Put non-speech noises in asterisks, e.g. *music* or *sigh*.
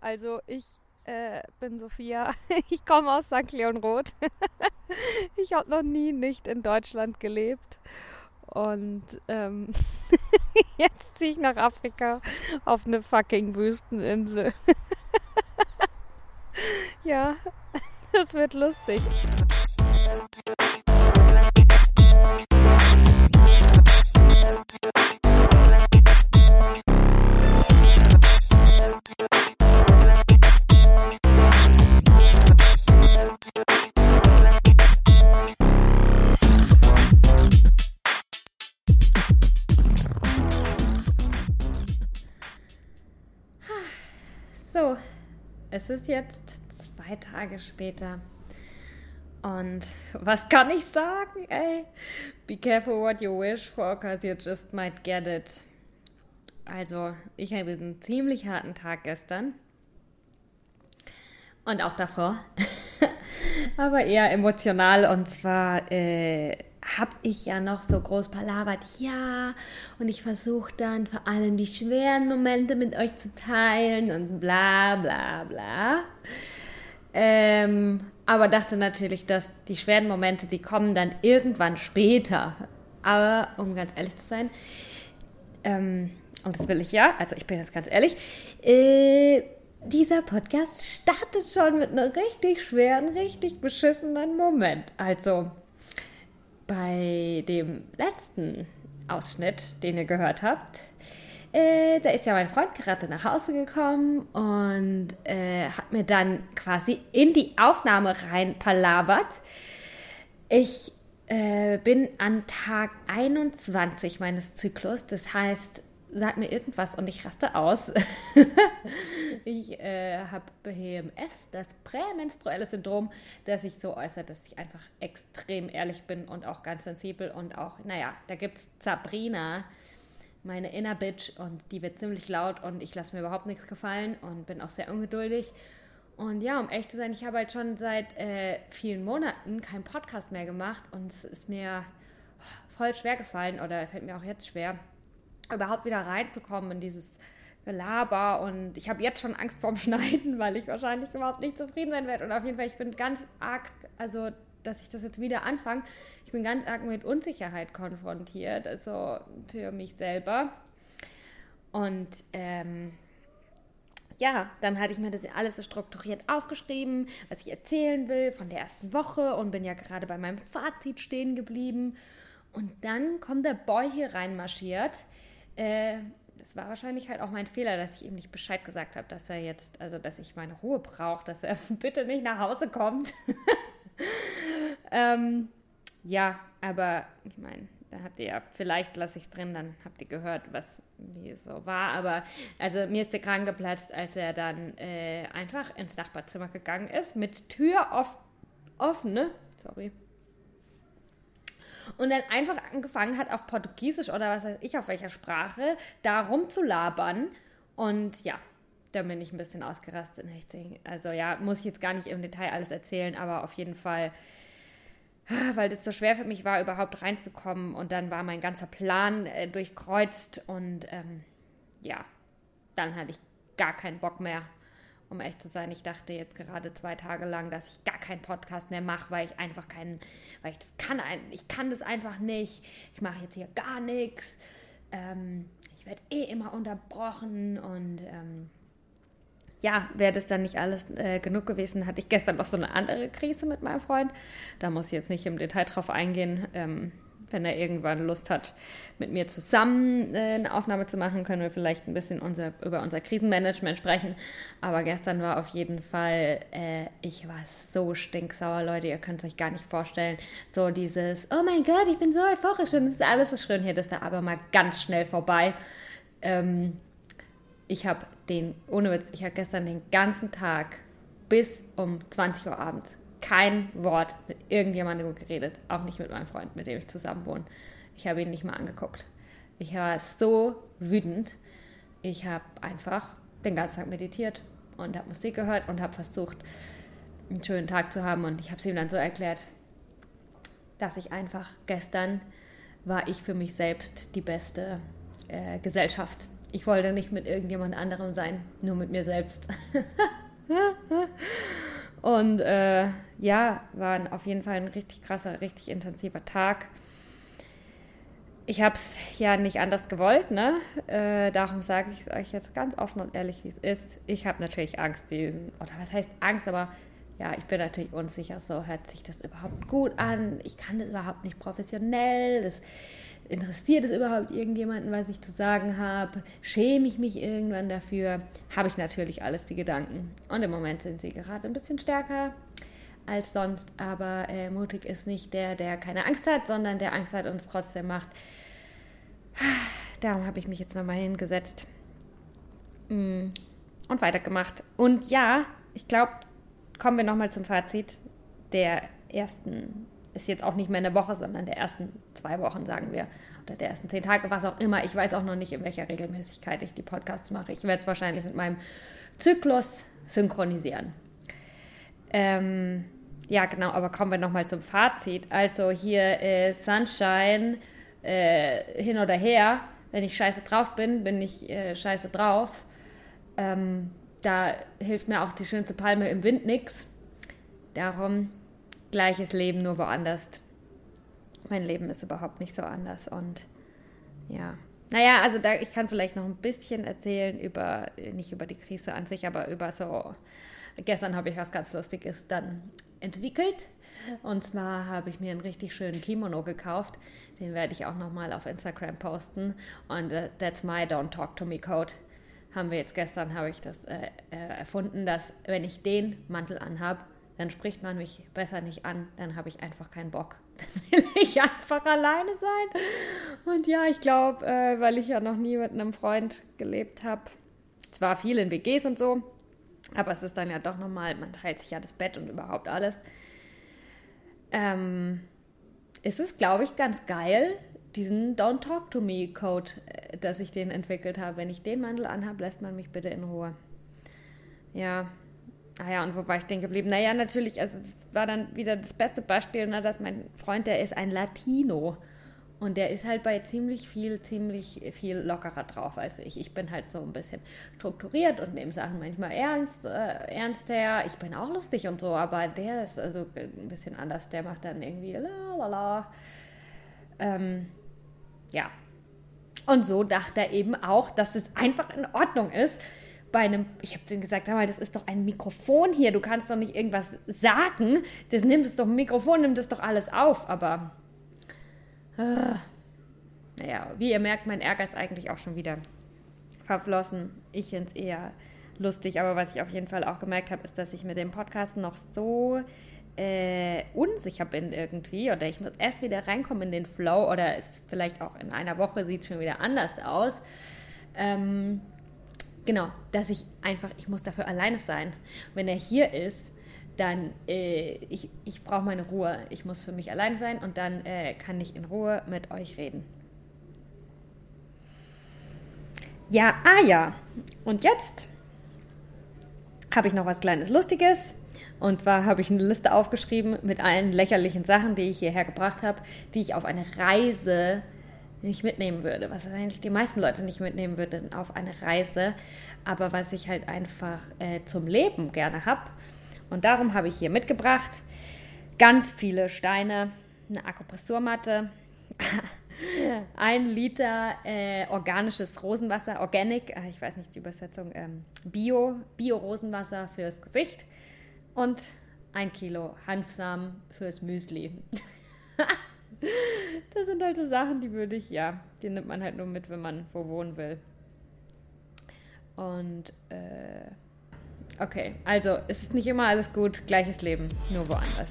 Also ich äh, bin Sophia. *laughs* Ich komme aus St. Leon Roth. *laughs* Ich habe noch nie nicht in Deutschland gelebt. Und ähm, *laughs* jetzt ziehe ich nach Afrika auf eine fucking Wüsteninsel. ja, das wird lustig. So, es ist jetzt zwei Tage später. Und was kann ich sagen, ey? Be careful what you wish for, cause you just might get it. Also, ich hatte einen ziemlich harten Tag gestern. Und auch davor. *laughs* Aber eher emotional. Und zwar äh, habe ich ja noch so groß palabert, ja, und ich versuche dann vor allem die schweren Momente mit euch zu teilen und bla bla bla. Ähm, aber dachte natürlich, dass die schweren Momente, die kommen dann irgendwann später. Aber um ganz ehrlich zu sein, ähm, und das will ich ja, also ich bin jetzt ganz ehrlich, äh, dieser Podcast startet schon mit einem richtig schweren, richtig beschissenen Moment. Also, bei dem letzten Ausschnitt, den ihr gehört habt, äh, da ist ja mein Freund gerade nach Hause gekommen und äh, hat mir dann quasi in die Aufnahme rein palabert. Ich äh, bin an Tag 21 meines Zyklus, das heißt, sag mir irgendwas und ich raste aus. *laughs* ich äh, habe PMS, das prämenstruelle Syndrom, das sich so äußert, dass ich einfach extrem ehrlich bin und auch ganz sensibel und auch, naja, da gibt es Sabrina, meine Inner Bitch und die wird ziemlich laut und ich lasse mir überhaupt nichts gefallen und bin auch sehr ungeduldig. Und ja, um echt zu sein, ich habe halt schon seit äh, vielen Monaten keinen Podcast mehr gemacht und es ist mir voll schwer gefallen oder fällt mir auch jetzt schwer überhaupt wieder reinzukommen in dieses Gelaber. Und ich habe jetzt schon Angst vorm *laughs* Schneiden, weil ich wahrscheinlich überhaupt nicht zufrieden sein werde. Und auf jeden Fall, ich bin ganz arg, also dass ich das jetzt wieder anfange, ich bin ganz arg mit Unsicherheit konfrontiert, also für mich selber. Und ähm, ja, dann hatte ich mir das alles so strukturiert aufgeschrieben, was ich erzählen will von der ersten Woche und bin ja gerade bei meinem Fazit stehen geblieben. Und dann kommt der Boy hier reinmarschiert äh, das war wahrscheinlich halt auch mein Fehler, dass ich ihm nicht Bescheid gesagt habe, dass er jetzt, also dass ich meine Ruhe brauche, dass er *laughs* bitte nicht nach Hause kommt. *laughs* ähm, ja, aber ich meine, da habt ihr ja, vielleicht lasse ich es drin, dann habt ihr gehört, was wie es so war. Aber also mir ist der Kragen geplatzt, als er dann äh, einfach ins Nachbarzimmer gegangen ist, mit Tür off offen, ne? Sorry und dann einfach angefangen hat, auf Portugiesisch oder was weiß ich, auf welcher Sprache, da rumzulabern. Und ja, da bin ich ein bisschen ausgerastet. Also ja, muss ich jetzt gar nicht im Detail alles erzählen, aber auf jeden Fall, weil das so schwer für mich war, überhaupt reinzukommen. Und dann war mein ganzer Plan äh, durchkreuzt und ähm, ja, dann hatte ich gar keinen Bock mehr um echt zu sein. Ich dachte jetzt gerade zwei Tage lang, dass ich gar keinen Podcast mehr mache, weil ich einfach keinen, weil ich das kann, ich kann das einfach nicht. Ich mache jetzt hier gar nichts. Ähm, ich werde eh immer unterbrochen und ähm, ja, wäre das dann nicht alles äh, genug gewesen, hatte ich gestern noch so eine andere Krise mit meinem Freund. Da muss ich jetzt nicht im Detail drauf eingehen. Ähm, wenn er irgendwann Lust hat, mit mir zusammen äh, eine Aufnahme zu machen, können wir vielleicht ein bisschen unser, über unser Krisenmanagement sprechen. Aber gestern war auf jeden Fall, äh, ich war so stinksauer, Leute, ihr könnt es euch gar nicht vorstellen. So dieses, oh mein Gott, ich bin so euphorisch und es ist alles so schön hier, das war aber mal ganz schnell vorbei. Ähm, ich habe den, ohne Witz, ich habe gestern den ganzen Tag bis um 20 Uhr abends kein Wort mit irgendjemandem geredet, auch nicht mit meinem Freund, mit dem ich zusammen wohne. Ich habe ihn nicht mal angeguckt. Ich war so wütend. Ich habe einfach den ganzen Tag meditiert und habe Musik gehört und habe versucht, einen schönen Tag zu haben. Und ich habe es ihm dann so erklärt, dass ich einfach gestern war ich für mich selbst die beste äh, Gesellschaft. Ich wollte nicht mit irgendjemand anderem sein, nur mit mir selbst. *laughs* Und äh, ja, war auf jeden Fall ein richtig krasser, richtig intensiver Tag. Ich habe es ja nicht anders gewollt, ne? Äh, darum sage ich es euch jetzt ganz offen und ehrlich, wie es ist. Ich habe natürlich Angst, diesen, oder was heißt Angst, aber ja, ich bin natürlich unsicher, so hört sich das überhaupt gut an. Ich kann das überhaupt nicht professionell. Das interessiert es überhaupt irgendjemanden, was ich zu sagen habe? Schäme ich mich irgendwann dafür? Habe ich natürlich alles die Gedanken. Und im Moment sind sie gerade ein bisschen stärker als sonst. Aber äh, mutig ist nicht der, der keine Angst hat, sondern der Angst hat und es trotzdem macht. Darum habe ich mich jetzt nochmal hingesetzt mm, und weitergemacht. Und ja, ich glaube, kommen wir nochmal zum Fazit der ersten ist jetzt auch nicht mehr eine Woche, sondern der ersten zwei Wochen, sagen wir, oder der ersten zehn Tage, was auch immer. Ich weiß auch noch nicht, in welcher Regelmäßigkeit ich die Podcasts mache. Ich werde es wahrscheinlich mit meinem Zyklus synchronisieren. Ähm, ja, genau, aber kommen wir nochmal zum Fazit. Also hier äh, Sunshine äh, hin oder her. Wenn ich scheiße drauf bin, bin ich äh, scheiße drauf. Ähm, da hilft mir auch die schönste Palme im Wind nichts. Darum gleiches Leben, nur woanders. Mein Leben ist überhaupt nicht so anders und ja. Naja, also da, ich kann vielleicht noch ein bisschen erzählen über, nicht über die Krise an sich, aber über so, gestern habe ich was ganz Lustiges dann entwickelt. Und zwar habe ich mir einen richtig schönen Kimono gekauft. Den werde ich auch nochmal auf Instagram posten. Und uh, that's my Don't Talk to Me Code. Haben wir jetzt gestern, habe ich das äh, äh, erfunden, dass wenn ich den Mantel anhabe, dann spricht man mich besser nicht an, dann habe ich einfach keinen Bock. *laughs* Dann will ich einfach alleine sein. Und ja, ich glaube, äh, weil ich ja noch nie mit einem Freund gelebt habe, zwar viel in WGs und so, aber es ist dann ja doch nochmal, man teilt sich ja das Bett und überhaupt alles. Ähm, ist es, glaube ich, ganz geil, diesen Don't Talk to Me Code, äh, dass ich den entwickelt habe. Wenn ich den Mantel anhabe, lässt man mich bitte in Ruhe. Ja, Ah ja, und wo war ich stehen geblieben? Naja, natürlich, also es war dann wieder das beste Beispiel, ne, dass mein Freund, der ist ein Latino. Und der ist halt bei ziemlich viel, ziemlich viel lockerer drauf als ich. Ich bin halt so ein bisschen strukturiert und nehme Sachen manchmal ernst, äh, ernster. Ich bin auch lustig und so, aber der ist also ein bisschen anders. Der macht dann irgendwie la la la. Ähm, ja. Und so dachte er eben auch, dass es einfach in Ordnung ist, bei einem, ich habe ihm gesagt, mal, das ist doch ein Mikrofon hier, du kannst doch nicht irgendwas sagen, das nimmt es doch, ein Mikrofon nimmt es doch alles auf, aber äh, naja, wie ihr merkt, mein Ärger ist eigentlich auch schon wieder verflossen. Ich finde es eher lustig, aber was ich auf jeden Fall auch gemerkt habe, ist, dass ich mit dem Podcast noch so äh, unsicher bin irgendwie oder ich muss erst wieder reinkommen in den Flow oder es ist vielleicht auch in einer Woche sieht es schon wieder anders aus. Ähm, Genau, dass ich einfach, ich muss dafür alleine sein. Wenn er hier ist, dann, äh, ich, ich brauche meine Ruhe. Ich muss für mich allein sein und dann äh, kann ich in Ruhe mit euch reden. Ja, ah ja. Und jetzt habe ich noch was kleines Lustiges. Und zwar habe ich eine Liste aufgeschrieben mit allen lächerlichen Sachen, die ich hierher gebracht habe, die ich auf eine Reise nicht mitnehmen würde, was eigentlich die meisten Leute nicht mitnehmen würden auf eine Reise, aber was ich halt einfach äh, zum Leben gerne habe. Und darum habe ich hier mitgebracht ganz viele Steine, eine Akupressurmatte, *laughs* ein Liter äh, organisches Rosenwasser, Organic, äh, ich weiß nicht die Übersetzung, ähm, Bio, Bio-Rosenwasser fürs Gesicht und ein Kilo Hanfsamen fürs Müsli. *laughs* *laughs* das sind halt so Sachen, die würde ich, ja, die nimmt man halt nur mit, wenn man wo wohnen will. Und, äh, okay, also es ist nicht immer alles gut, gleiches Leben, nur woanders.